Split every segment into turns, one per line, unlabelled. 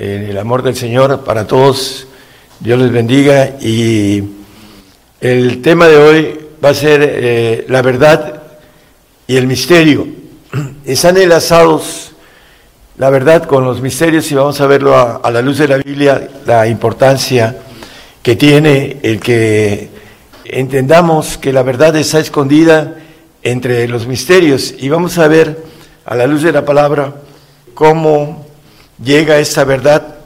el amor del Señor para todos. Dios les bendiga y el tema de hoy va a ser eh, la verdad y el misterio. Están enlazados la verdad con los misterios y vamos a verlo a, la luz de la Biblia, la importancia que tiene el que entendamos que la verdad está escondida entre los misterios y vamos a ver a la luz de la palabra cómo llega esa verdad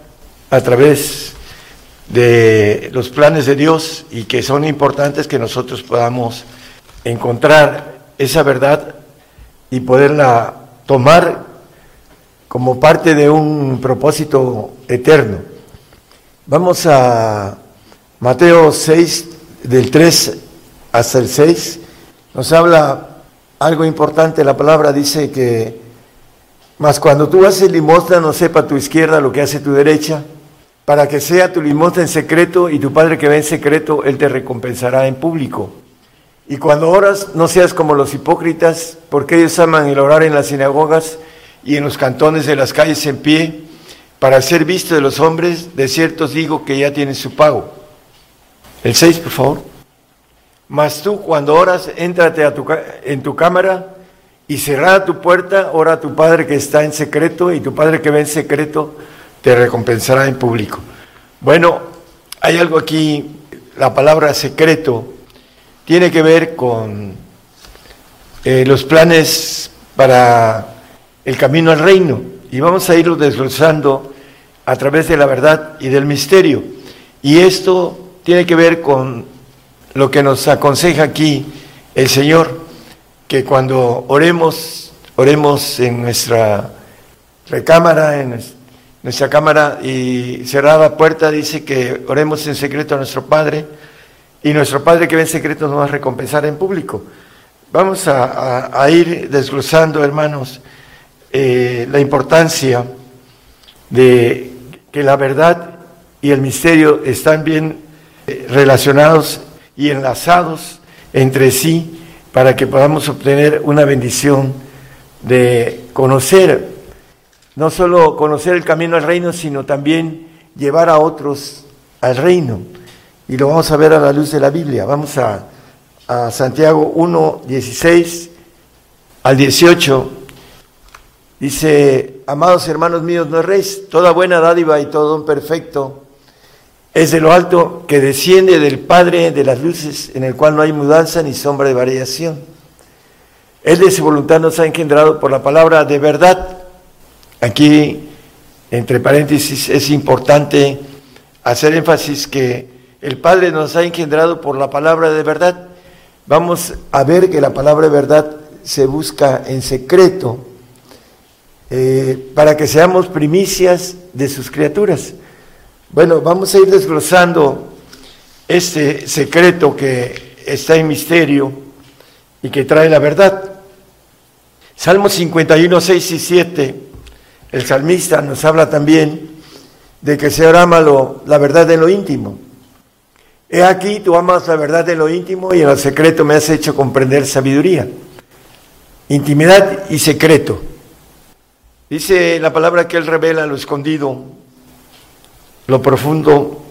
a través de los planes de Dios y que son importantes que nosotros podamos encontrar esa verdad y poderla tomar como parte de un propósito eterno. Vamos a Mateo 6, del 3 hasta el 6, nos habla algo importante, la palabra dice que mas cuando tú haces limosna, no sepa tu izquierda lo que hace tu derecha, para que sea tu limosna en secreto y tu Padre que ve en secreto, Él te recompensará en público. Y cuando oras, no seas como los hipócritas, porque ellos aman el orar en las sinagogas y en los cantones de las calles en pie, para ser visto de los hombres, de cierto os digo que ya tienen su pago. El 6, por favor. Mas tú cuando oras, éntrate a tu, en tu cámara y cerrada tu puerta, ora a tu Padre que está en secreto y tu Padre que ve en secreto te recompensará en público. Bueno, hay algo aquí, la palabra secreto tiene que ver con eh, los planes para el camino al reino y vamos a irlo desglosando a través de la verdad y del misterio. Y esto tiene que ver con lo que nos aconseja aquí el Señor que cuando oremos, oremos en nuestra recámara, en nuestra cámara y cerrada puerta, dice que oremos en secreto a nuestro Padre y nuestro Padre que ve en secreto nos va a recompensar en público. Vamos a, ir desglosando, hermanos, eh, la importancia de que la verdad y el misterio están bien eh, relacionados y enlazados entre sí para que podamos obtener una bendición de conocer, no solo conocer el camino al reino, sino también llevar a otros al reino. Y lo vamos a ver a la luz de la Biblia. Vamos a, Santiago 1, 16 al 18. Dice, amados hermanos míos, no erréis, toda buena dádiva y todo don perfecto es de lo alto que desciende del Padre de las luces, en el cual no hay mudanza ni sombra de variación. Él de su voluntad nos ha engendrado por la palabra de verdad. Aquí, entre paréntesis, es importante hacer énfasis que el Padre nos ha engendrado por la palabra de verdad. Vamos a ver que la palabra de verdad se busca en secreto eh, para que seamos primicias de sus criaturas. Bueno, vamos a ir desglosando este secreto que está en misterio y que trae la verdad. Salmo 51, 6 y 7, el salmista nos habla también de que se ama la verdad en lo íntimo. He aquí, tú amas la verdad en lo íntimo y en lo secreto me has hecho comprender sabiduría. Intimidad y secreto. Dice la palabra que Él revela lo escondido lo profundo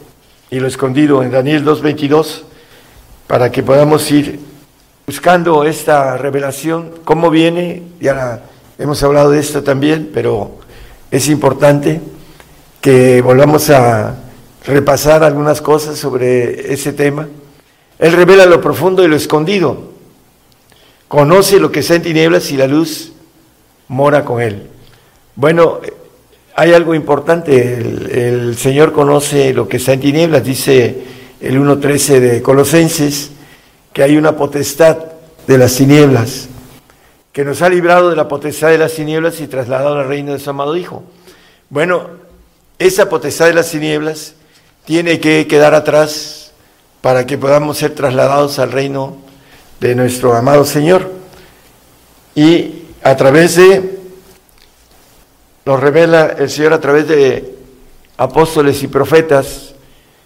y lo escondido en Daniel 2.22 para que podamos ir buscando esta revelación, cómo viene, ya hemos hablado de esto también, pero es importante que volvamos a repasar algunas cosas sobre ese tema. Él revela lo profundo y lo escondido, conoce lo que está en tinieblas y la luz mora con él. Bueno, hay algo importante, el, Señor conoce lo que está en tinieblas, dice el 1.13 de Colosenses, que hay una potestad de las tinieblas, que nos ha librado de la potestad de las tinieblas y trasladado al reino de su amado Hijo. Bueno, esa potestad de las tinieblas tiene que quedar atrás para que podamos ser trasladados al reino de nuestro amado Señor. Y a través de, nos revela el Señor a través de apóstoles y profetas,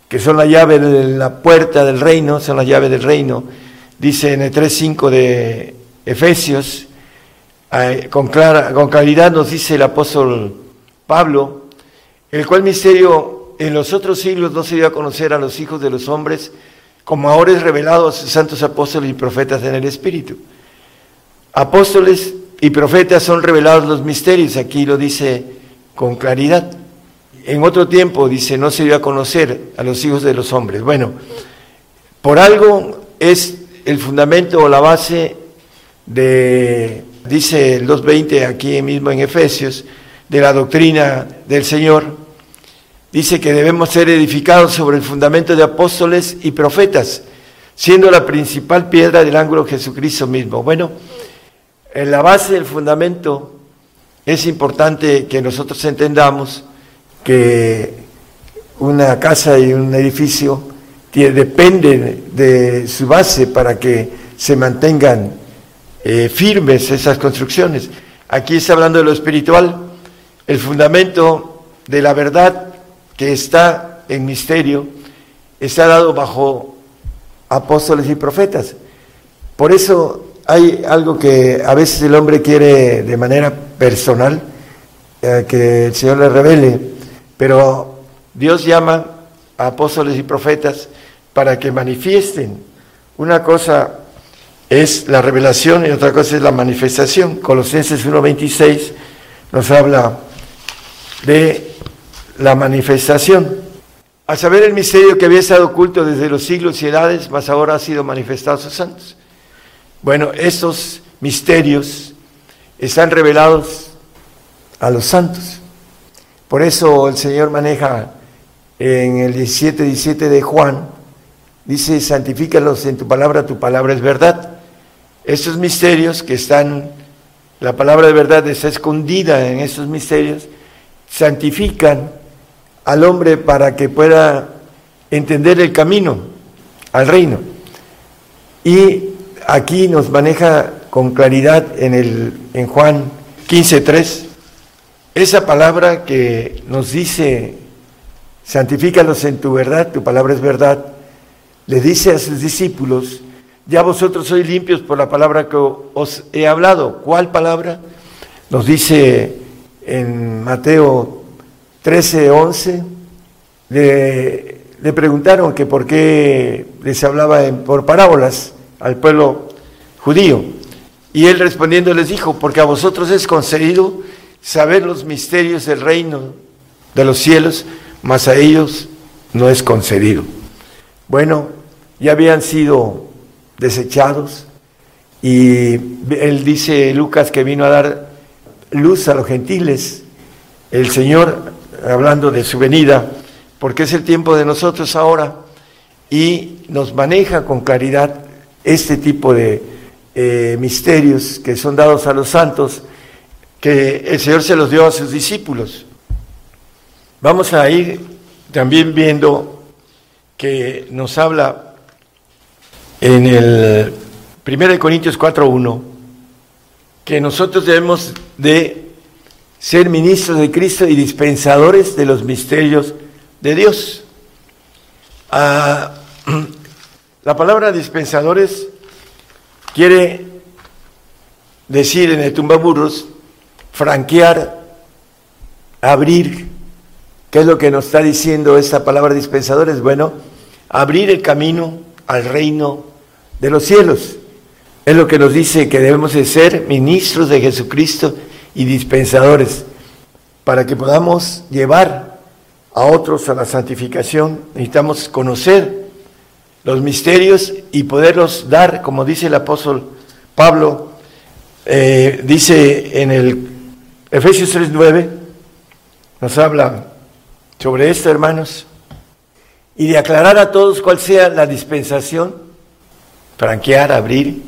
que son la llave de la puerta del reino, son la llave del reino, dice en el 3.5 de Efesios, con, clara, con claridad nos dice el apóstol Pablo, el cual misterio en los otros siglos no se dio a conocer a los hijos de los hombres, como ahora es revelado a sus santos apóstoles y profetas en el Espíritu. Apóstoles y profetas son revelados los misterios, aquí lo dice con claridad. En otro tiempo dice, no se dio a conocer a los hijos de los hombres. Bueno, por algo es el fundamento o la base de, dice el 2.20 aquí mismo en Efesios, de la doctrina del Señor, dice que debemos ser edificados sobre el fundamento de apóstoles y profetas, siendo la principal piedra del ángulo Jesucristo mismo. Bueno, en la base del fundamento es importante que nosotros entendamos que una casa y un edificio dependen de su base para que se mantengan eh, firmes esas construcciones. Aquí está hablando de lo espiritual, el fundamento de la verdad que está en misterio está dado bajo apóstoles y profetas. Por eso hay algo que a veces el hombre quiere de manera personal, eh, que el Señor le revele, pero Dios llama a apóstoles y profetas para que manifiesten. Una cosa es la revelación y otra cosa es la manifestación. Colosenses 1.26 nos habla de la manifestación. Al saber el misterio que había estado oculto desde los siglos y edades, más ahora ha sido manifestado a sus santos. Bueno, estos misterios están revelados a los santos. Por eso el Señor maneja en el 17, 17 de Juan, dice, santifícalos en tu palabra, tu palabra es verdad. Estos misterios que están, la palabra de verdad está escondida en estos misterios, santifican al hombre para que pueda entender el camino al reino. Y aquí nos maneja con claridad en, el, en Juan 15.3 esa palabra que nos dice, santifícalos en tu verdad, tu palabra es verdad, le dice a sus discípulos, ya vosotros sois limpios por la palabra que os he hablado. ¿Cuál palabra? Nos dice en Mateo 13, 11, le, le preguntaron que por qué les hablaba en, por parábolas al pueblo judío. Y él respondiendo les dijo, porque a vosotros es concedido saber los misterios del reino de los cielos, mas a ellos no es concedido. Bueno, ya habían sido desechados y él dice Lucas que vino a dar luz a los gentiles, el Señor hablando de su venida, porque es el tiempo de nosotros ahora y nos maneja con claridad este tipo de eh, misterios que son dados a los santos, que el Señor se los dio a sus discípulos. Vamos a ir también viendo que nos habla en el 1 Corintios 4.1 que nosotros debemos de ser ministros de Cristo y dispensadores de los misterios de Dios. Ah, la palabra dispensadores quiere decir en el tumbaburros franquear, abrir. ¿Qué es lo que nos está diciendo esta palabra dispensadores? Bueno, abrir el camino al reino de los cielos. Es lo que nos dice que debemos de ser ministros de Jesucristo y dispensadores para que podamos llevar a otros a la santificación. Necesitamos conocer los misterios y poderlos dar, como dice el apóstol Pablo, eh, dice en el Efesios 3.9, nos habla sobre esto, hermanos, y de aclarar a todos cuál sea la dispensación, franquear, abrir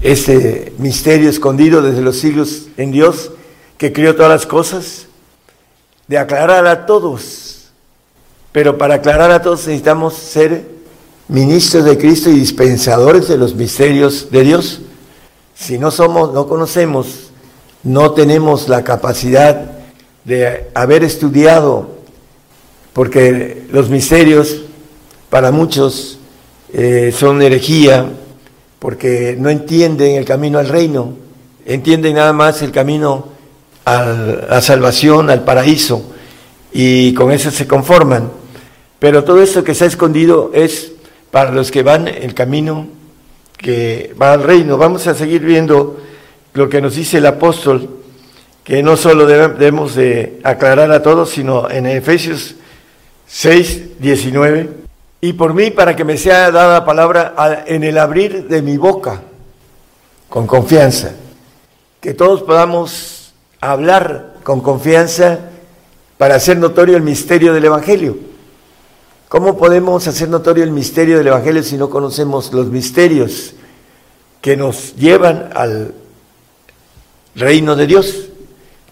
este misterio escondido desde los siglos en Dios que creó todas las cosas, de aclarar a todos. Pero para aclarar a todos necesitamos ser ministros de Cristo y dispensadores de los misterios de Dios. Si no somos, no conocemos, no tenemos la capacidad de haber estudiado, porque los misterios para muchos eh, son herejía, porque no entienden el camino al reino, entienden nada más el camino a la salvación, al paraíso, y con eso se conforman. Pero todo esto que se ha escondido es para los que van el camino que va al reino. Vamos a seguir viendo lo que nos dice el apóstol, que no solo debemos de aclarar a todos, sino en Efesios 6, 19 y por mí para que me sea dada palabra en el abrir de mi boca, con confianza. Que todos podamos hablar con confianza para hacer notorio el misterio del Evangelio. ¿Cómo podemos hacer notorio el misterio del Evangelio si no conocemos los misterios que nos llevan al reino de Dios,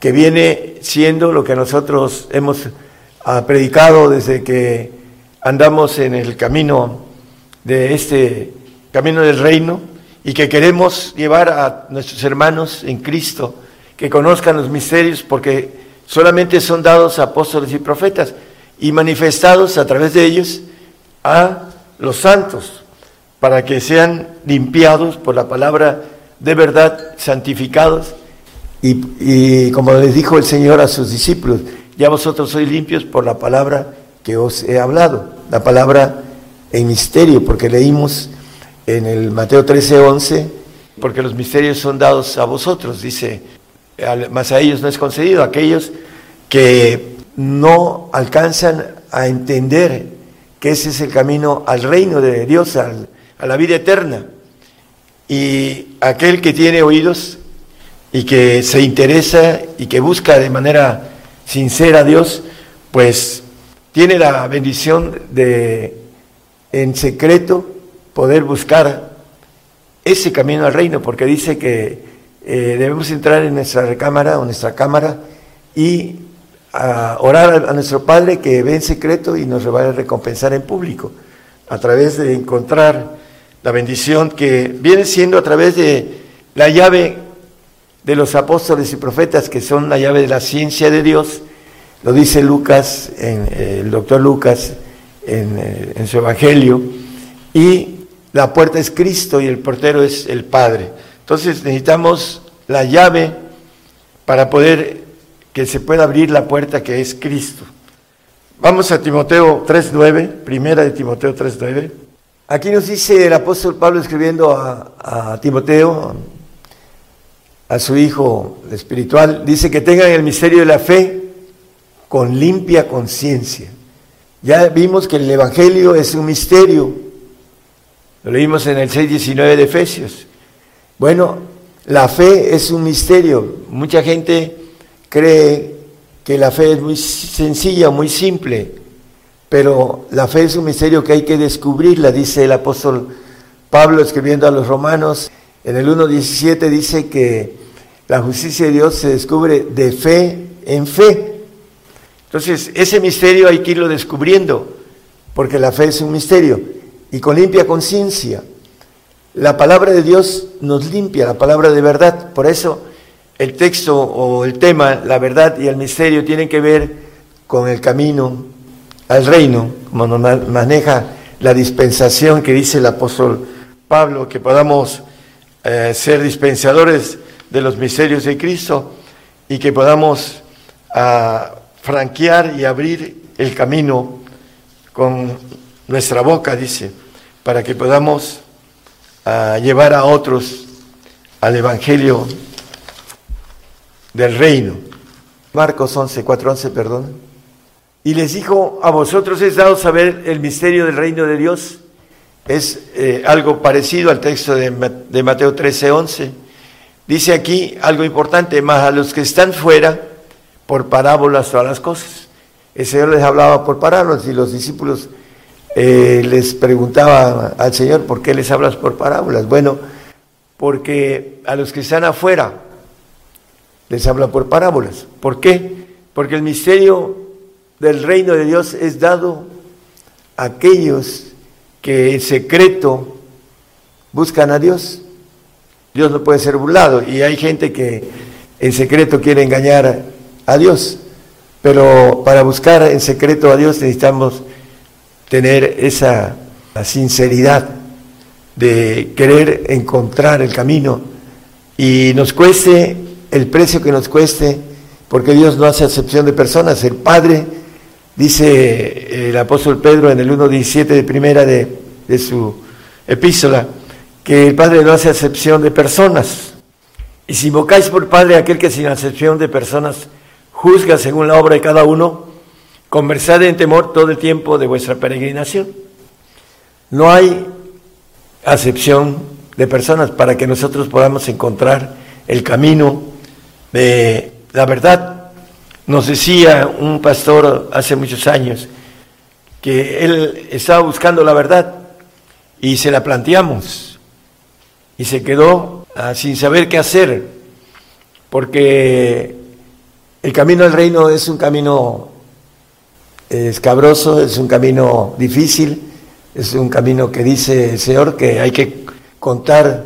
que viene siendo lo que nosotros hemos ah, predicado desde que andamos en el camino de este camino del reino y que queremos llevar a nuestros hermanos en Cristo que conozcan los misterios porque solamente son dados apóstoles y profetas y manifestados a través de ellos a los santos para que sean limpiados por la palabra de verdad, santificados. Y, y como les dijo el Señor a sus discípulos, ya vosotros sois limpios por la palabra que os he hablado, la palabra en misterio, porque leímos en el Mateo 13, 11, porque los misterios son dados a vosotros, dice, más a ellos no es concedido, aquellos que no alcanzan a entender que ese es el camino al reino de Dios, a la vida eterna. Y aquel que tiene oídos y que se interesa y que busca de manera sincera a Dios, pues tiene la bendición de en secreto poder buscar ese camino al reino, porque dice que eh, debemos entrar en nuestra recámara o nuestra cámara y orar a, nuestro Padre que ve en secreto y nos va a recompensar en público, a través de encontrar la bendición que viene siendo a través de la llave de los apóstoles y profetas, que son la llave de la ciencia de Dios, lo dice Lucas, en, eh, el doctor Lucas, eh, en, su Evangelio, y la puerta es Cristo y el portero es el Padre. Entonces necesitamos la llave para poder que se pueda abrir la puerta que es Cristo. Vamos a Timoteo 3.9, primera de Timoteo 3.9. Aquí nos dice el apóstol Pablo escribiendo a, Timoteo, a su hijo espiritual, dice que tengan el misterio de la fe con limpia conciencia. Ya vimos que el Evangelio es un misterio. Lo leímos en el 6.19 de Efesios. Bueno, la fe es un misterio. Mucha gente cree que la fe es muy sencilla, muy simple, pero la fe es un misterio que hay que descubrirla, dice el apóstol Pablo escribiendo a los romanos. En el 1.17 dice que la justicia de Dios se descubre de fe en fe. Entonces, ese misterio hay que irlo descubriendo, porque la fe es un misterio, y con limpia conciencia. La palabra de Dios nos limpia, la palabra de verdad. Por eso el texto o el tema, la verdad y el misterio, tienen que ver con el camino al reino, como nos maneja la dispensación que dice el apóstol Pablo, que podamos eh, ser dispensadores de los misterios de Cristo y que podamos ah, franquear y abrir el camino con nuestra boca, dice, para que podamos ah, llevar a otros al Evangelio del reino. Marcos 11, 4, 11, perdón. Y les dijo, a vosotros es dado saber el misterio del reino de Dios. Es eh, algo parecido al texto de, de Mateo 13, 11. Dice aquí algo importante, más a los que están fuera, por parábolas todas las cosas. El Señor les hablaba por parábolas y los discípulos eh, les preguntaban al Señor, ¿por qué les hablas por parábolas? Bueno, porque a los que están afuera les habla por parábolas. ¿Por qué? Porque el misterio del reino de Dios es dado a aquellos que en secreto buscan a Dios. Dios no puede ser burlado y hay gente que en secreto quiere engañar a Dios, pero para buscar en secreto a Dios necesitamos tener esa sinceridad de querer encontrar el camino y nos cueste el precio que nos cueste, porque Dios no hace excepción de personas. El Padre, dice el apóstol Pedro en el 1.17 de primera de su epístola, que el Padre no hace acepción de personas. Y si invocáis por Padre aquel que sin acepción de personas juzga según la obra de cada uno, conversad en temor todo el tiempo de vuestra peregrinación. No hay acepción de personas para que nosotros podamos encontrar el camino de la verdad. Nos decía un pastor hace muchos años que él estaba buscando la verdad y se la planteamos y se quedó ah, sin saber qué hacer, porque el camino al reino es un camino escabroso, es un camino difícil, es un camino que dice el Señor que hay que contar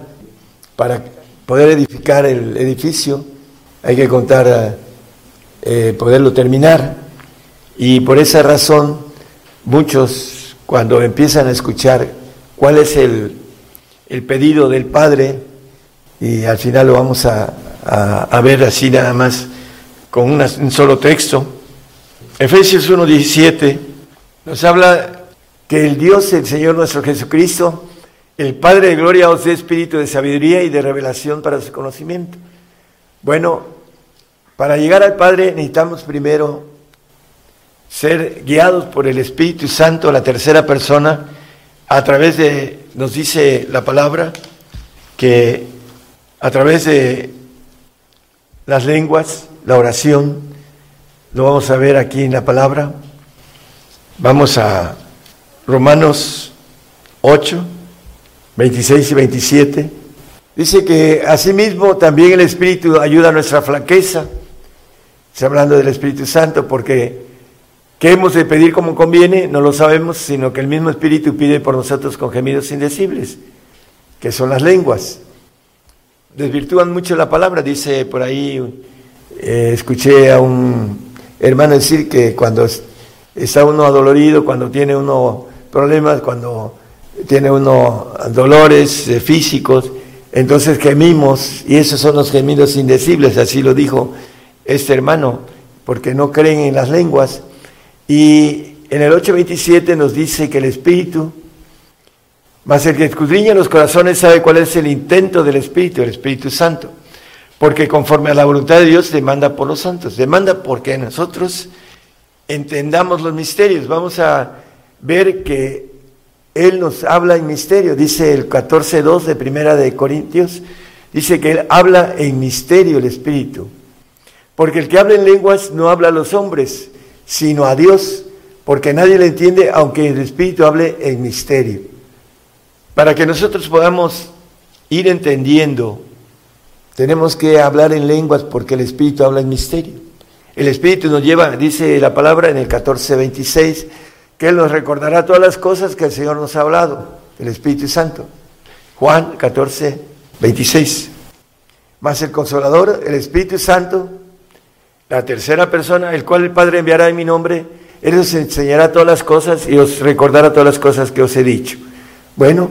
para poder edificar el edificio, hay que contar, eh, poderlo terminar. Y por esa razón, muchos cuando empiezan a escuchar cuál es el el pedido del Padre y al final lo vamos a, ver así nada más con un solo texto. Efesios 1.17 nos habla que el Dios, el Señor nuestro Jesucristo, el Padre de gloria os dé espíritu de sabiduría y de revelación para su conocimiento. Bueno, para llegar al Padre necesitamos primero ser guiados por el Espíritu Santo, la tercera persona, a través de nos dice la palabra que a través de las lenguas, la oración, lo vamos a ver aquí en la palabra. Vamos a Romanos 8, 26 y 27. Dice que asimismo también el Espíritu ayuda a nuestra flaqueza. Está hablando del Espíritu Santo porque ¿Qué hemos de pedir como conviene? No lo sabemos, sino que el mismo Espíritu pide por nosotros con gemidos indecibles, que son las lenguas. Desvirtúan mucho la palabra, dice por ahí, eh, escuché a un hermano decir que cuando está uno adolorido, cuando tiene uno problemas, cuando tiene uno dolores eh, físicos, entonces gemimos, y esos son los gemidos indecibles, así lo dijo este hermano, porque no creen en las lenguas y en el 8.27 nos dice que el Espíritu, más el que escudriña los corazones sabe cuál es el intento del Espíritu, el Espíritu Santo. Porque conforme a la voluntad de Dios demanda por los santos, demanda porque nosotros entendamos los misterios. Vamos a ver que Él nos habla en misterio, dice el 14.2 de Primera de Corintios, dice que Él habla en misterio el Espíritu. Porque el que habla en lenguas no habla a los hombres, sino a Dios, porque nadie le entiende, aunque el Espíritu hable en misterio. Para que nosotros podamos ir entendiendo, tenemos que hablar en lenguas porque el Espíritu habla en misterio. El Espíritu nos lleva, dice la palabra en el 14:26, que Él nos recordará todas las cosas que el Señor nos ha hablado, el Espíritu Santo. Juan 14:26. Más el Consolador, el Espíritu Santo, la tercera persona, el cual el Padre enviará en mi nombre, Él os enseñará todas las cosas y os recordará todas las cosas que os he dicho. Bueno,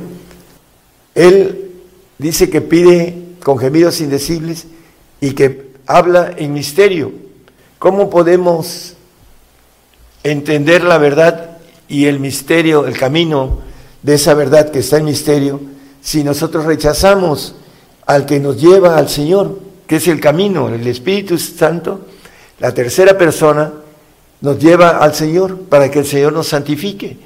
Él dice que pide con gemidos indecibles y que habla en misterio. ¿Cómo podemos entender la verdad y el misterio, el camino de esa verdad que está en misterio, si nosotros rechazamos al que nos lleva al Señor, que es el camino, el Espíritu Santo? La tercera persona nos lleva al Señor para que el Señor nos santifique.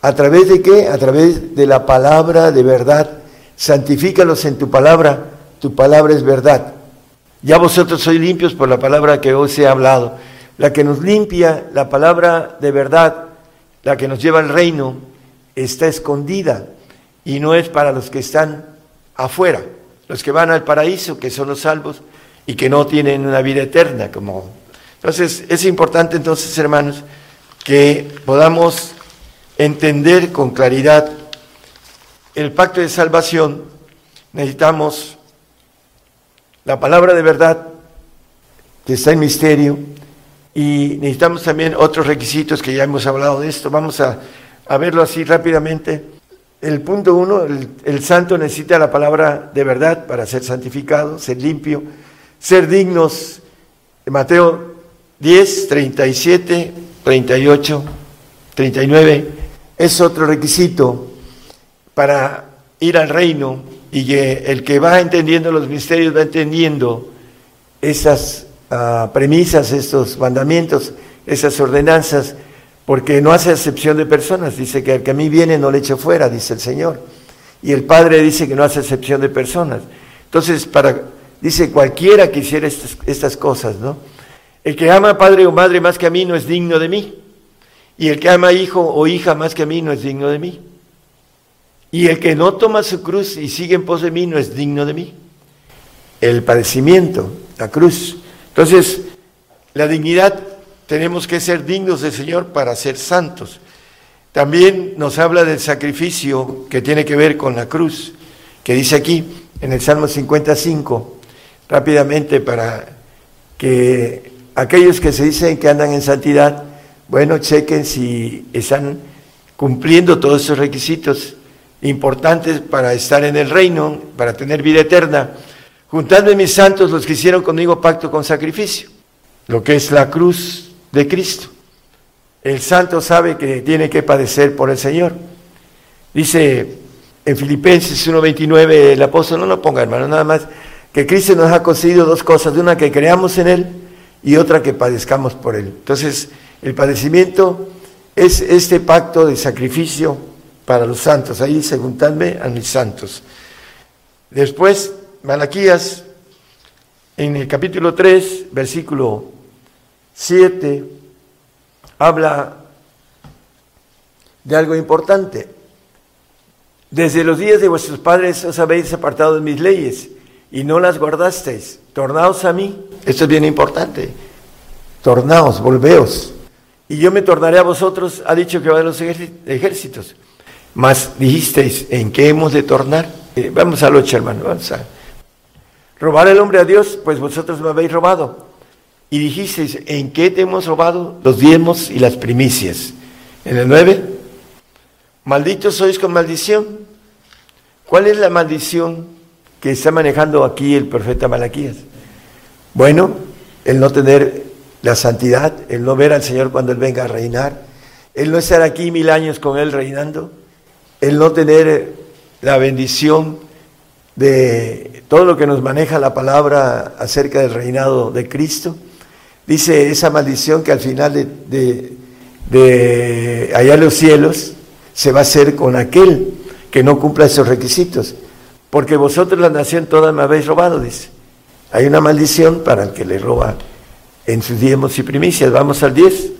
¿A través de qué? A través de la palabra de verdad. Santifícalos en tu palabra, tu palabra es verdad. Ya vosotros sois limpios por la palabra que os he hablado. La que nos limpia, la palabra de verdad, la que nos lleva al reino, está escondida y no es para los que están afuera, los que van al paraíso, que son los salvos y que no tienen una vida eterna, como Entonces, es importante entonces, hermanos, que podamos entender con claridad el pacto de salvación. Necesitamos la palabra de verdad que está en misterio y necesitamos también otros requisitos que ya hemos hablado de esto. Vamos a, verlo así rápidamente. El punto uno, el, el, santo necesita la palabra de verdad para ser santificado, ser limpio, ser dignos. Mateo 10, 37, 38, 39 es otro requisito para ir al reino y que el que va entendiendo los misterios va entendiendo esas uh, premisas, estos mandamientos, esas ordenanzas, porque no hace excepción de personas. Dice que el que a mí viene no le echo fuera, dice el Señor. Y el Padre dice que no hace excepción de personas. Entonces, dice cualquiera que hiciera estas cosas, ¿no? El que ama a padre o madre más que a mí no es digno de mí. Y el que ama a hijo o hija más que a mí no es digno de mí. Y el que no toma su cruz y sigue en pos de mí no es digno de mí. El padecimiento, la cruz. Entonces, la dignidad, tenemos que ser dignos del Señor para ser santos. También nos habla del sacrificio que tiene que ver con la cruz, que dice aquí en el Salmo 55, rápidamente para que aquellos que se dicen que andan en santidad, bueno, chequen si están cumpliendo todos esos requisitos importantes para estar en el reino, para tener vida eterna. Juntadme mis santos los que hicieron conmigo pacto con sacrificio, lo que es la cruz de Cristo. El santo sabe que tiene que padecer por el Señor. Dice en Filipenses 1.29 el apóstol, no lo ponga hermano, nada más, que Cristo nos ha concedido dos cosas, una que creamos en Él y otra que padezcamos por Él. Entonces, el padecimiento es este pacto de sacrificio para los santos. Ahí dice, juntadme a mis santos. Después, Malaquías, en el capítulo 3, versículo 7, habla de algo importante. Desde los días de vuestros padres os habéis apartado de mis leyes y no las guardasteis. Tornaos a mí. Esto es bien importante. Tornaos, volveos. Y yo me tornaré a vosotros, ha dicho que va de los ejércitos. Mas dijisteis, ¿en qué hemos de tornar? Eh, vamos a lucha, hermano, vamos a. Robar el hombre a Dios, pues vosotros me habéis robado. Y dijisteis, ¿en qué te hemos robado? Los diezmos y las primicias. En el 9, malditos sois con maldición. ¿Cuál es la maldición que está manejando aquí el profeta Malaquías? Bueno, el no tener la santidad, el no ver al Señor cuando Él venga a reinar, el no estar aquí mil años con Él reinando, el no tener la bendición de todo lo que nos maneja la palabra acerca del reinado de Cristo. Dice esa maldición que al final de, de, allá en los cielos se va a hacer con aquel que no cumpla esos requisitos. Porque vosotros la nación toda me habéis robado, dice. Hay una maldición para el que le roba en sus diezmos y primicias. Vamos al 10.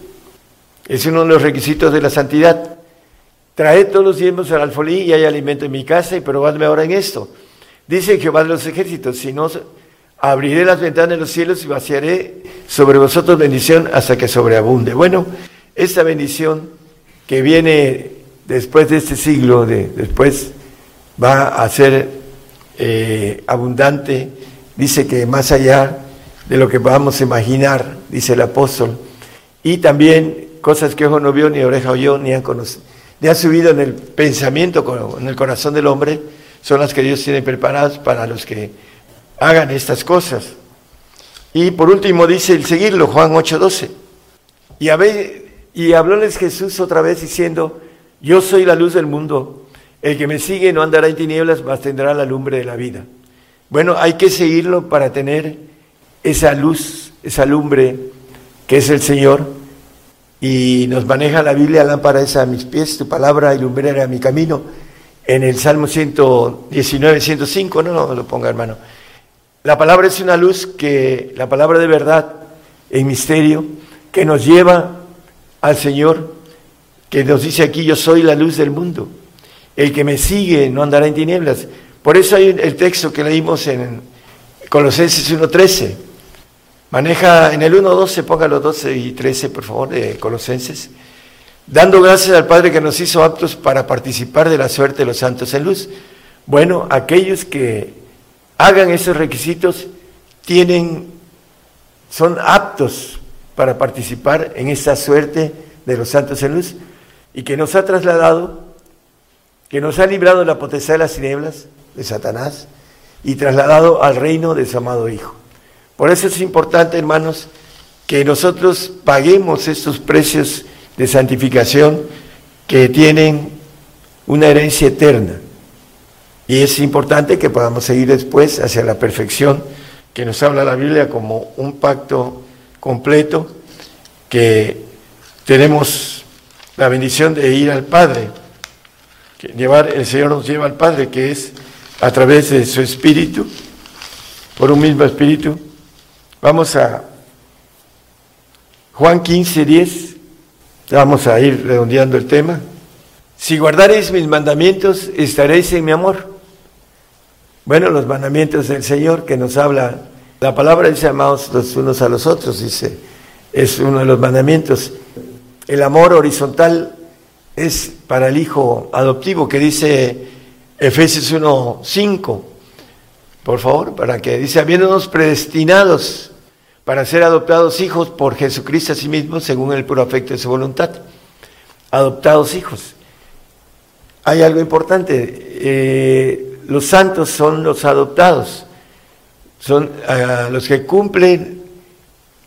Es uno de los requisitos de la santidad. Traed todos los diezmos al alfolí y hay alimento en mi casa y probadme ahora en esto. Dice Jehová de los ejércitos, si no, abriré las ventanas de los cielos y vaciaré sobre vosotros bendición hasta que sobreabunde. Bueno, esta bendición que viene después de este siglo, de, después va a ser eh, abundante, dice que más allá de lo que podamos imaginar, dice el apóstol, y también cosas que ojo no vio, ni oreja oyó, ni han conocido subido en el pensamiento, en el corazón del hombre, son las que Dios tiene preparadas para los que hagan estas cosas. Y por último dice el seguirlo, Juan 8:12. Y, y hablóles Jesús otra vez diciendo, yo soy la luz del mundo, el que me sigue no andará en tinieblas, mas tendrá la lumbre de la vida. Bueno, hay que seguirlo para tener esa luz, esa lumbre que es el Señor y nos maneja la Biblia, lámpara es a mis pies, tu palabra y lumbrera a mi camino. En el Salmo 119, 105, no, no lo ponga hermano. La palabra es una luz que, la palabra de verdad, en misterio, que nos lleva al Señor, que nos dice aquí, yo soy la luz del mundo. El que me sigue no andará en tinieblas. Por eso hay el texto que leímos en Colosenses 1.13. Maneja en el 1.12, ponga los 12 y 13, por favor, de Colosenses. Dando gracias al Padre que nos hizo aptos para participar de la suerte de los santos en luz. Bueno, aquellos que hagan esos requisitos tienen, son aptos para participar en esta suerte de los santos en luz y que nos ha trasladado, que nos ha librado de la potestad de las tinieblas, de Satanás, y trasladado al reino de su amado Hijo. Por eso es importante, hermanos, que nosotros paguemos estos precios de santificación que tienen una herencia eterna. Y es importante que podamos seguir después hacia la perfección que nos habla la Biblia como un pacto completo que tenemos la bendición de ir al Padre, llevar el Señor nos lleva al Padre, que es a través de su espíritu, por un mismo espíritu. Vamos a Juan 15, 10. Vamos a ir redondeando el tema. Si guardaréis mis mandamientos, estaréis en mi amor. Bueno, los mandamientos del Señor que nos habla, la palabra dice amados los unos a los otros, dice, es uno de los mandamientos. El amor horizontal es para el hijo adoptivo que dice Efesios 1.5, por favor, para que dice, habiéndonos predestinados para ser adoptados hijos por Jesucristo a sí mismo, según el puro afecto de su voluntad. Adoptados hijos. Hay algo importante, eh, los santos son los adoptados, son ah, los que cumplen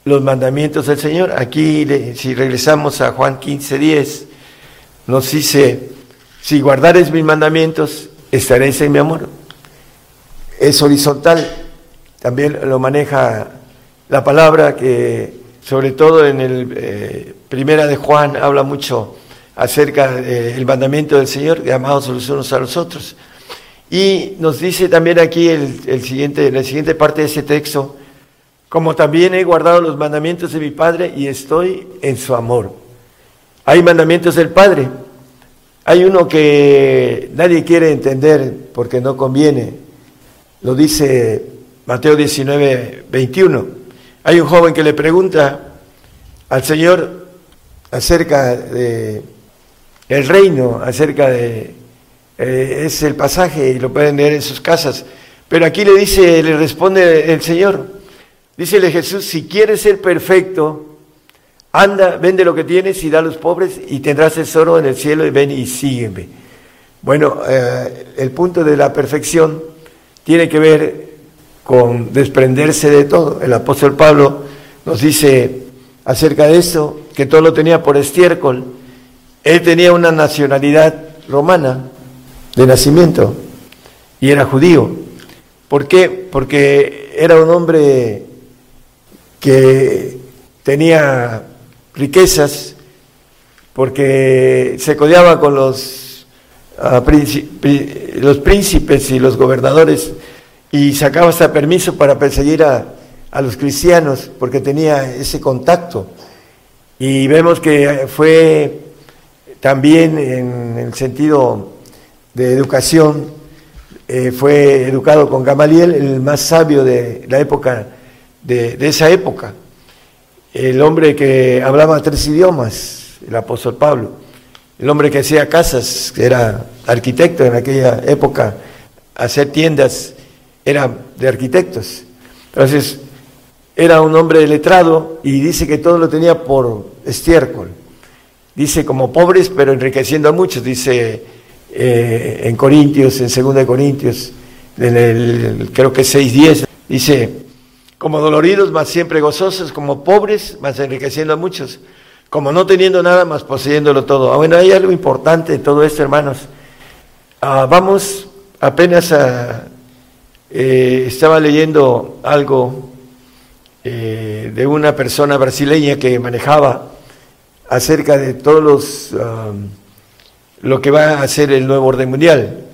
los mandamientos del Señor. Aquí, si regresamos a Juan 15, 10, nos dice, si guardares mis mandamientos, estaréis en mi amor. Es horizontal, también lo maneja la palabra que sobre todo en el eh, primera de Juan habla mucho acerca del mandamiento del Señor, de amados los unos a los otros. Y nos dice también aquí el, siguiente, en la siguiente parte de ese texto, como también he guardado los mandamientos de mi Padre y estoy en su amor. Hay mandamientos del Padre. Hay uno que nadie quiere entender porque no conviene. Lo dice Mateo 19, 21 hay un joven que le pregunta al Señor acerca de el reino, acerca de eh, es el pasaje y lo pueden leer en sus casas. Pero aquí le dice, le responde el Señor, dícele Jesús, si quieres ser perfecto, anda, vende lo que tienes y da a los pobres y tendrás tesoro en el cielo y ven y sígueme. Bueno, eh, el punto de la perfección tiene que ver con desprenderse de todo. El apóstol Pablo nos dice acerca de eso, que todo lo tenía por estiércol. Él tenía una nacionalidad romana de nacimiento y era judío. ¿Por qué? Porque era un hombre que tenía riquezas, porque se codeaba con los, ah, los príncipes y los gobernadores y sacaba hasta permiso para perseguir a, los cristianos porque tenía ese contacto. Y vemos que fue también en el sentido de educación, eh, fue educado con Gamaliel, el más sabio de la época, de, de esa época, el hombre que hablaba tres idiomas, el apóstol Pablo, el hombre que hacía casas, que era arquitecto en aquella época, hacer tiendas era de arquitectos. Entonces, era un hombre letrado y dice que todo lo tenía por estiércol. Dice como pobres, pero enriqueciendo a muchos, dice eh, en Corintios, en 2 Corintios, en el, creo que 6.10, dice, como doloridos, más siempre gozosos, como pobres, más enriqueciendo a muchos, como no teniendo nada, más poseyéndolo todo. Ah, bueno, hay algo importante en todo esto, hermanos. Ah, vamos apenas a eh, estaba leyendo algo eh, de una persona brasileña que manejaba acerca de todos los lo que va a ser el nuevo orden mundial.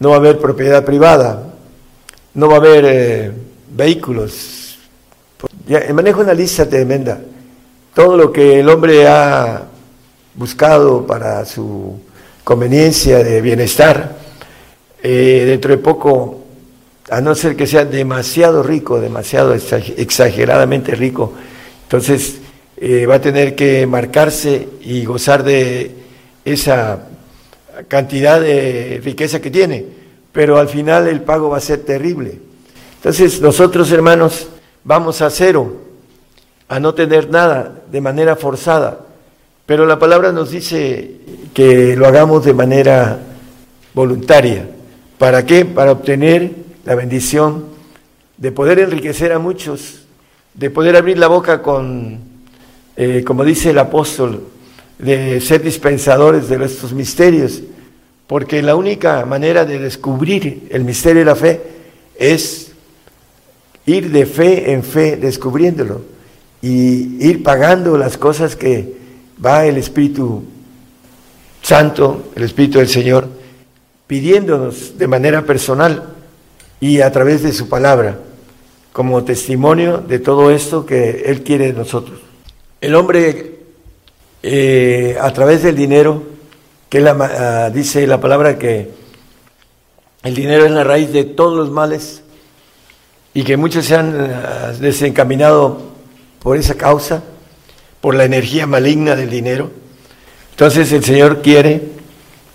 No va a haber propiedad privada, no va a haber eh, vehículos. Ya, manejo una lista tremenda. Todo lo que el hombre ha buscado para su conveniencia de bienestar, dentro de poco a no ser que sea demasiado rico, demasiado exageradamente rico, entonces eh, va a tener que marcarse y gozar de esa cantidad de riqueza que tiene, pero al final el pago va a ser terrible. Entonces nosotros, hermanos, vamos a cero, a no tener nada de manera forzada, pero la palabra nos dice que lo hagamos de manera voluntaria. ¿Para qué? Para obtener la bendición de poder enriquecer a muchos, de poder abrir la boca con, eh, como dice el apóstol, de ser dispensadores de estos misterios, porque la única manera de descubrir el misterio de la fe es ir de fe en fe descubriéndolo y ir pagando las cosas que va el Espíritu Santo, el Espíritu del Señor, pidiéndonos de manera personal y a través de su palabra, como testimonio de todo esto que Él quiere de nosotros. El hombre, eh, a través del dinero, que la, ah, dice la palabra que el dinero es la raíz de todos los males y que muchos se han ah, desencaminado por esa causa, por la energía maligna del dinero. Entonces el Señor quiere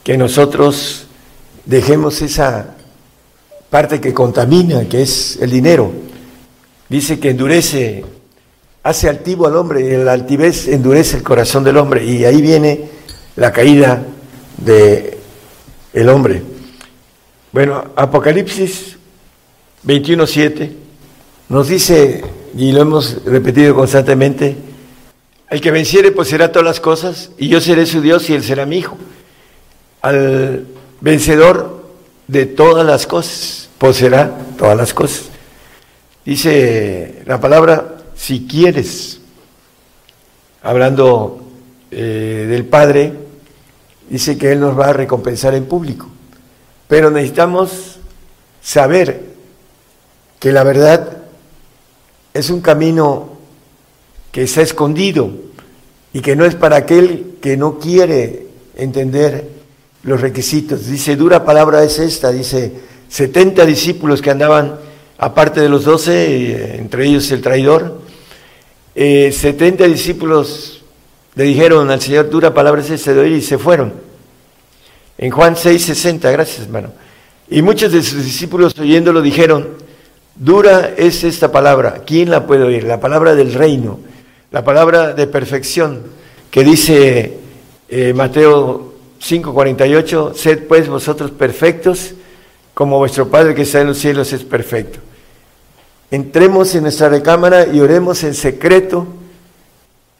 que nosotros dejemos esa parte que contamina, que es el dinero. Dice que endurece, hace altivo al hombre, y la altivez endurece el corazón del hombre, y ahí viene la caída de el hombre. Bueno, Apocalipsis 21.7 nos dice, y lo hemos repetido constantemente, el que venciere pues será todas las cosas, y yo seré su Dios y él será mi hijo. Al vencedor de todas las cosas, poseerá todas las cosas. Dice la palabra, si quieres, hablando eh, del Padre, dice que Él nos va a recompensar en público. Pero necesitamos saber que la verdad es un camino que está escondido y que no es para aquel que no quiere entender los requisitos. Dice, dura palabra es esta, dice, 70 discípulos que andaban, aparte de los 12, eh, entre ellos el traidor, 70 eh, discípulos le dijeron al Señor, dura palabra es esta de hoy, y se fueron. En Juan 6, 60, gracias hermano. Y muchos de sus discípulos oyéndolo dijeron, dura es esta palabra, ¿quién la puede oír? La palabra del reino, la palabra de perfección, que dice eh, Mateo 5:48, sed pues vosotros perfectos como vuestro Padre que está en los cielos es perfecto. Entremos en nuestra recámara y oremos en secreto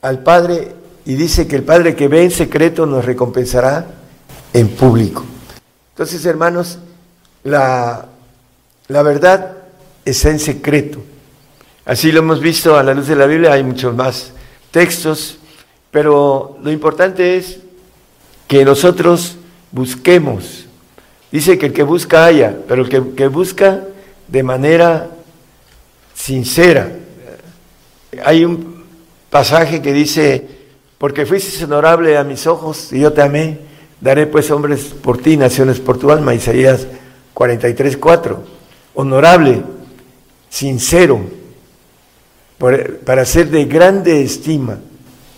al Padre y dice que el Padre que ve en secreto nos recompensará en público. Entonces, hermanos, la, la verdad está en secreto. Así lo hemos visto a la luz de la Biblia, hay muchos más textos, pero lo importante es que nosotros busquemos. Dice que el que busca haya, pero el que, busca de manera sincera. Hay un pasaje que dice, porque fuiste honorable a mis ojos y yo te amé, daré pues hombres por ti, naciones por tu alma, Isaías 43, 4. Honorable, sincero, para ser de grande estima.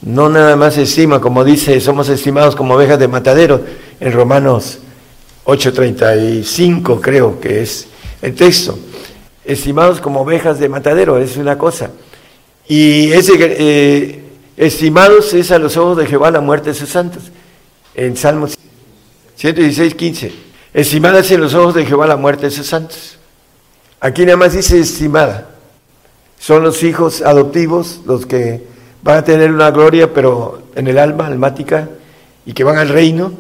No nada más estima, como dice, somos estimados como ovejas de matadero en Romanos 8:35 creo que es el texto. Estimados como ovejas de matadero, es una cosa. Y ese, eh, estimados es a los ojos de Jehová la muerte de sus santos. En Salmos 116, 15. Estimadas en los ojos de Jehová la muerte de sus santos. Aquí nada más dice estimada. Son los hijos adoptivos los que van a tener una gloria, pero en el alma, almática, y que van al reino,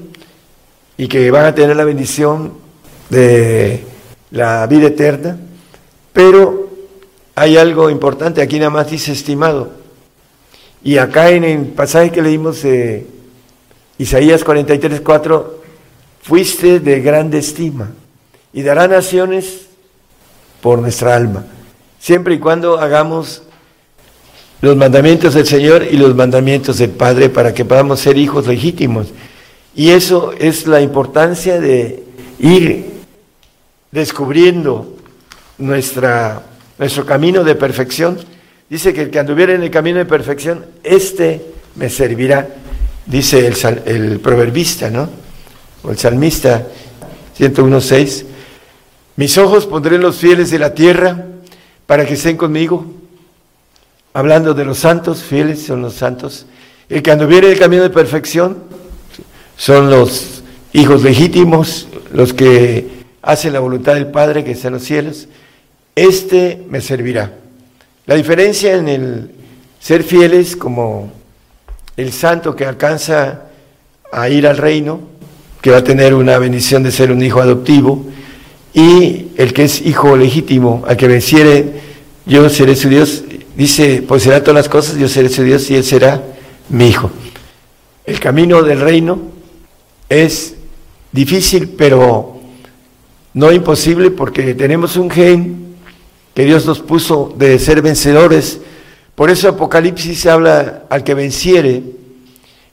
y que van a tener la bendición de la vida eterna. Pero hay algo importante, aquí nada más dice estimado. Y acá en el pasaje que leímos de Isaías 43, 4, fuiste de grande estima y dará naciones por nuestra alma, siempre y cuando hagamos los mandamientos del Señor y los mandamientos del Padre para que podamos ser hijos legítimos. Y eso es la importancia de ir descubriendo nuestra, nuestro camino de perfección. Dice que el que anduviera en el camino de perfección, este me servirá, dice el, el proverbista, ¿no? O el salmista 101.6. Mis ojos pondré en los fieles de la tierra para que estén conmigo. Hablando de los santos, fieles son los santos. El que anduviera en el camino de perfección son los hijos legítimos, los que hacen la voluntad del Padre que está en los cielos. Este me servirá. La diferencia en el ser fieles como el santo que alcanza a ir al reino, que va a tener una bendición de ser un hijo adoptivo, y el que es hijo legítimo, al que venciere, yo seré su Dios, dice, pues será todas las cosas, yo seré su Dios y él será mi hijo. El camino del reino es difícil, pero no imposible porque tenemos un gen que Dios nos puso de ser vencedores. Por eso Apocalipsis habla al que venciere,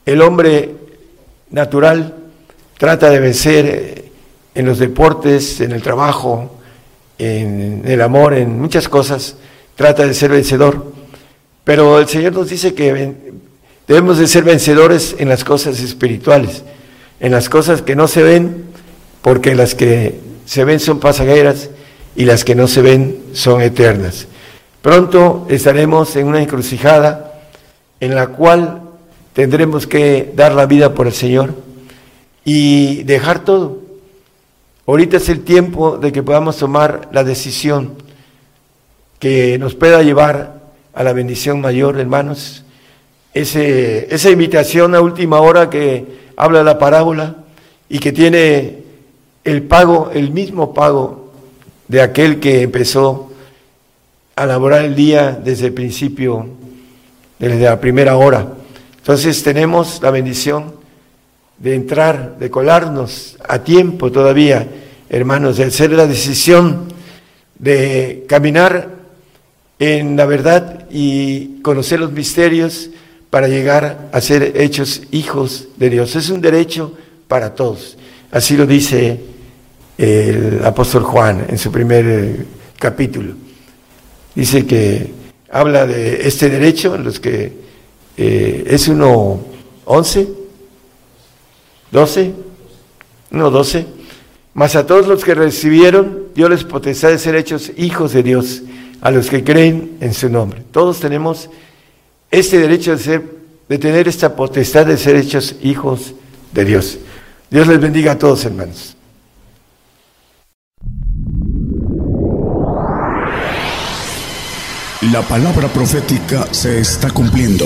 el hombre natural trata de vencer en los deportes, en el trabajo, en el amor, en muchas cosas, trata de ser vencedor. Pero el Señor nos dice que debemos de ser vencedores en las cosas espirituales, en las cosas que no se ven, porque las que se ven son pasajeras y las que no se ven son eternas. Pronto estaremos en una encrucijada en la cual tendremos que dar la vida por el Señor y dejar todo. Ahorita es el tiempo de que podamos tomar la decisión que nos pueda llevar a la bendición mayor, hermanos. Ese, esa invitación a última hora que habla la parábola y que tiene el pago, el mismo pago de aquel que empezó a laborar el día desde el principio, desde la primera hora. Entonces tenemos la bendición de entrar, de colarnos a tiempo todavía, hermanos, de hacer la decisión de caminar en la verdad y conocer los misterios para llegar a ser hechos hijos de Dios. Es un derecho para todos. Así lo dice el apóstol Juan en su primer eh, capítulo. Dice que habla de este derecho en los que eh, es uno once, doce, uno doce, mas a todos los que recibieron, Dios les potestad de ser hechos hijos de Dios, a los que creen en su nombre. Todos tenemos este derecho de ser, de tener esta potestad de ser hechos hijos de Dios. Dios les bendiga a todos, hermanos.
La palabra profética se está cumpliendo.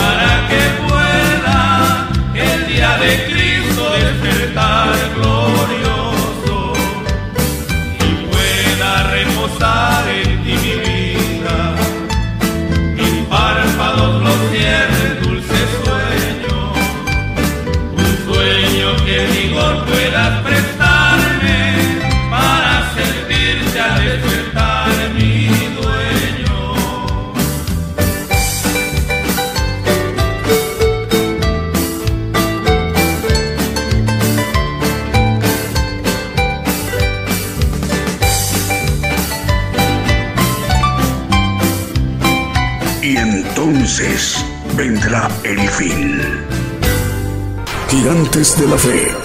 El
fin.
Gigantes de la fe.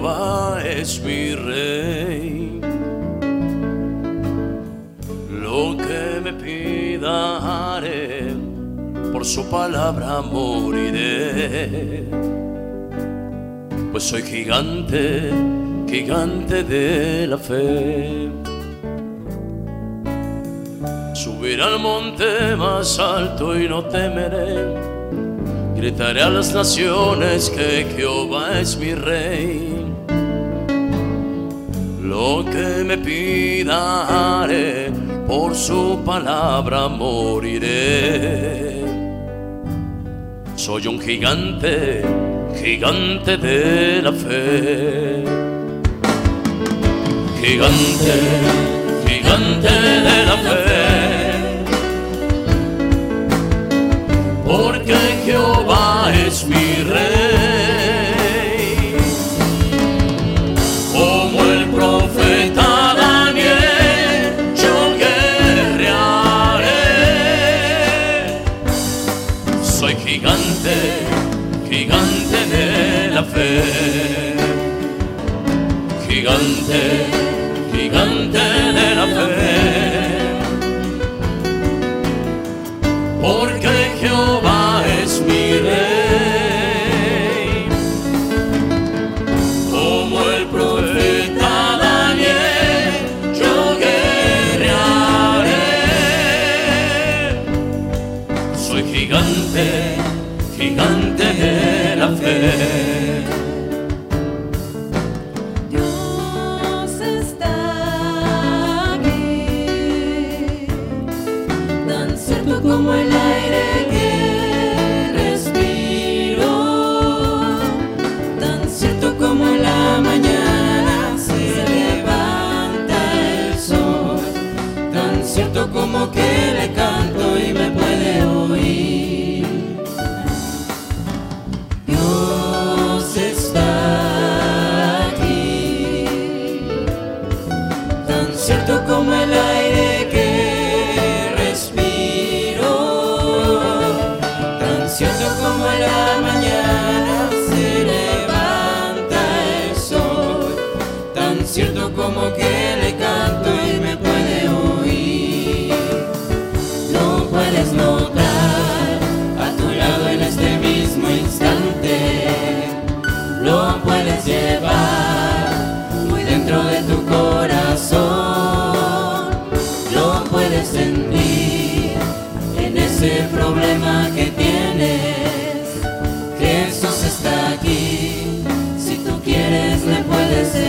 Jehová es mi rey. Lo que me pida haré, por su palabra moriré. Pues soy gigante, gigante de la fe. Subiré al monte más alto y no temeré. Gritaré a las naciones que Jehová es mi rey. Lo que me pida haré, por su palabra moriré. Soy un gigante, gigante de la fe. Gigante, gigante de la fe. Porque Jehová es mi
Vande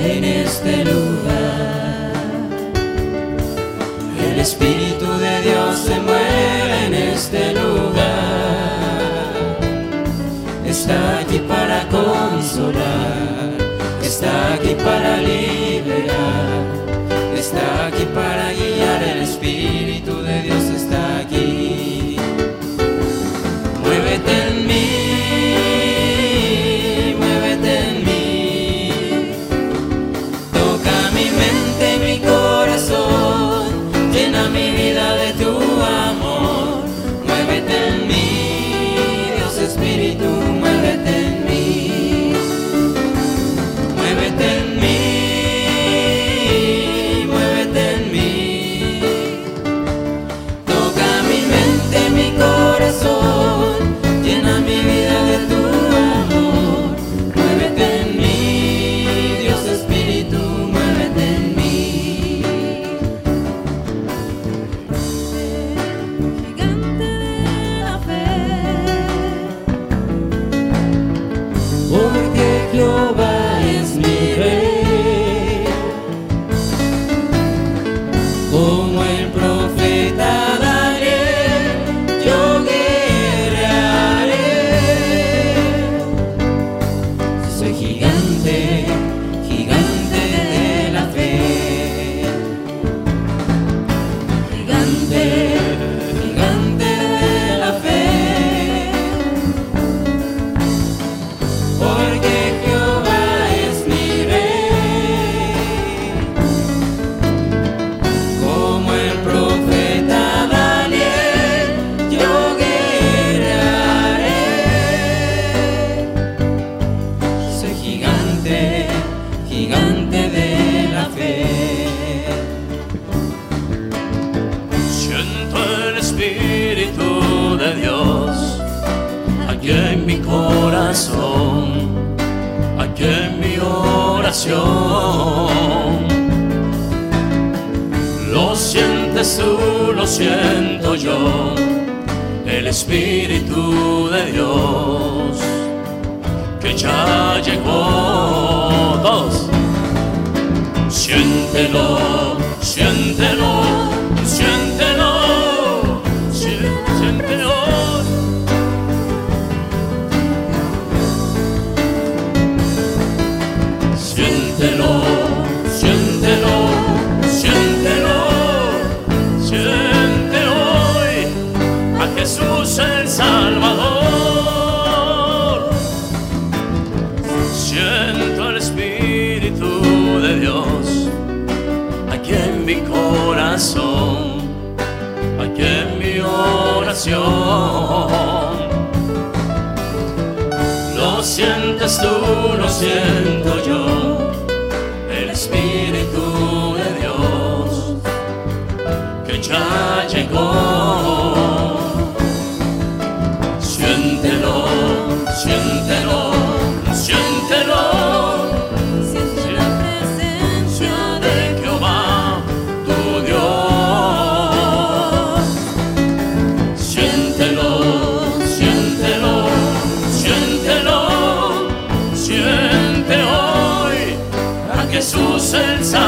en este lugar. El Espíritu
Jesús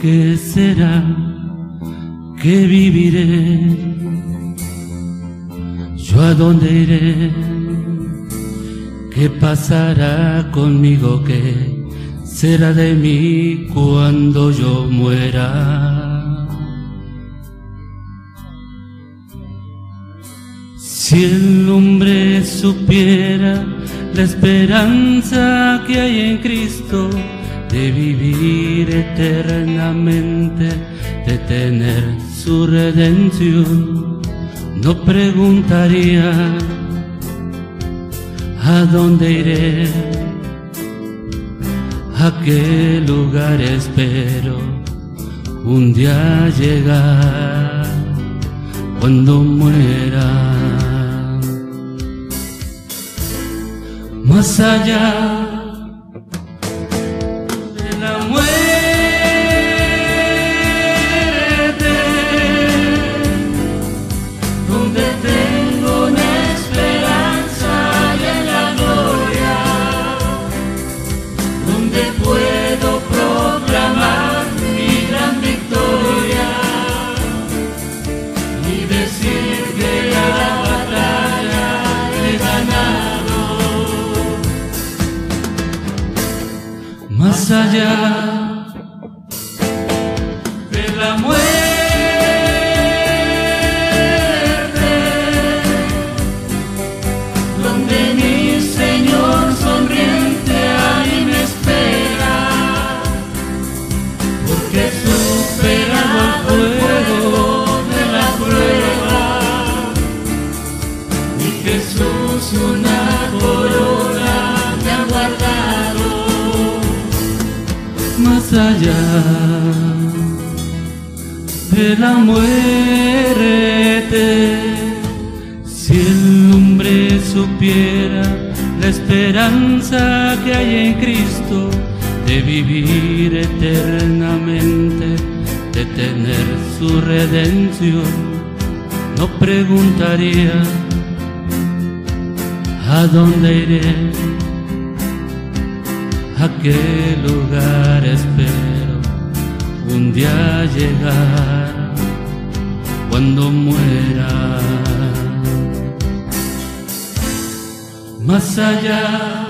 ¿Qué será? ¿Qué viviré? ¿Yo a dónde iré? ¿Qué pasará conmigo? ¿Qué será de mí cuando yo muera? Si el hombre supiera la esperanza que hay en Cristo de vivir eternamente, de tener su redención, no preguntaría a dónde iré, a qué lugar espero un día llegar cuando muera. Más allá más de la muerte. Si el hombre supiera la esperanza que hay en Cristo de vivir eternamente, de tener su redención, no preguntaría a dónde iré a qué lugar espero un día llegar cuando muera. Más allá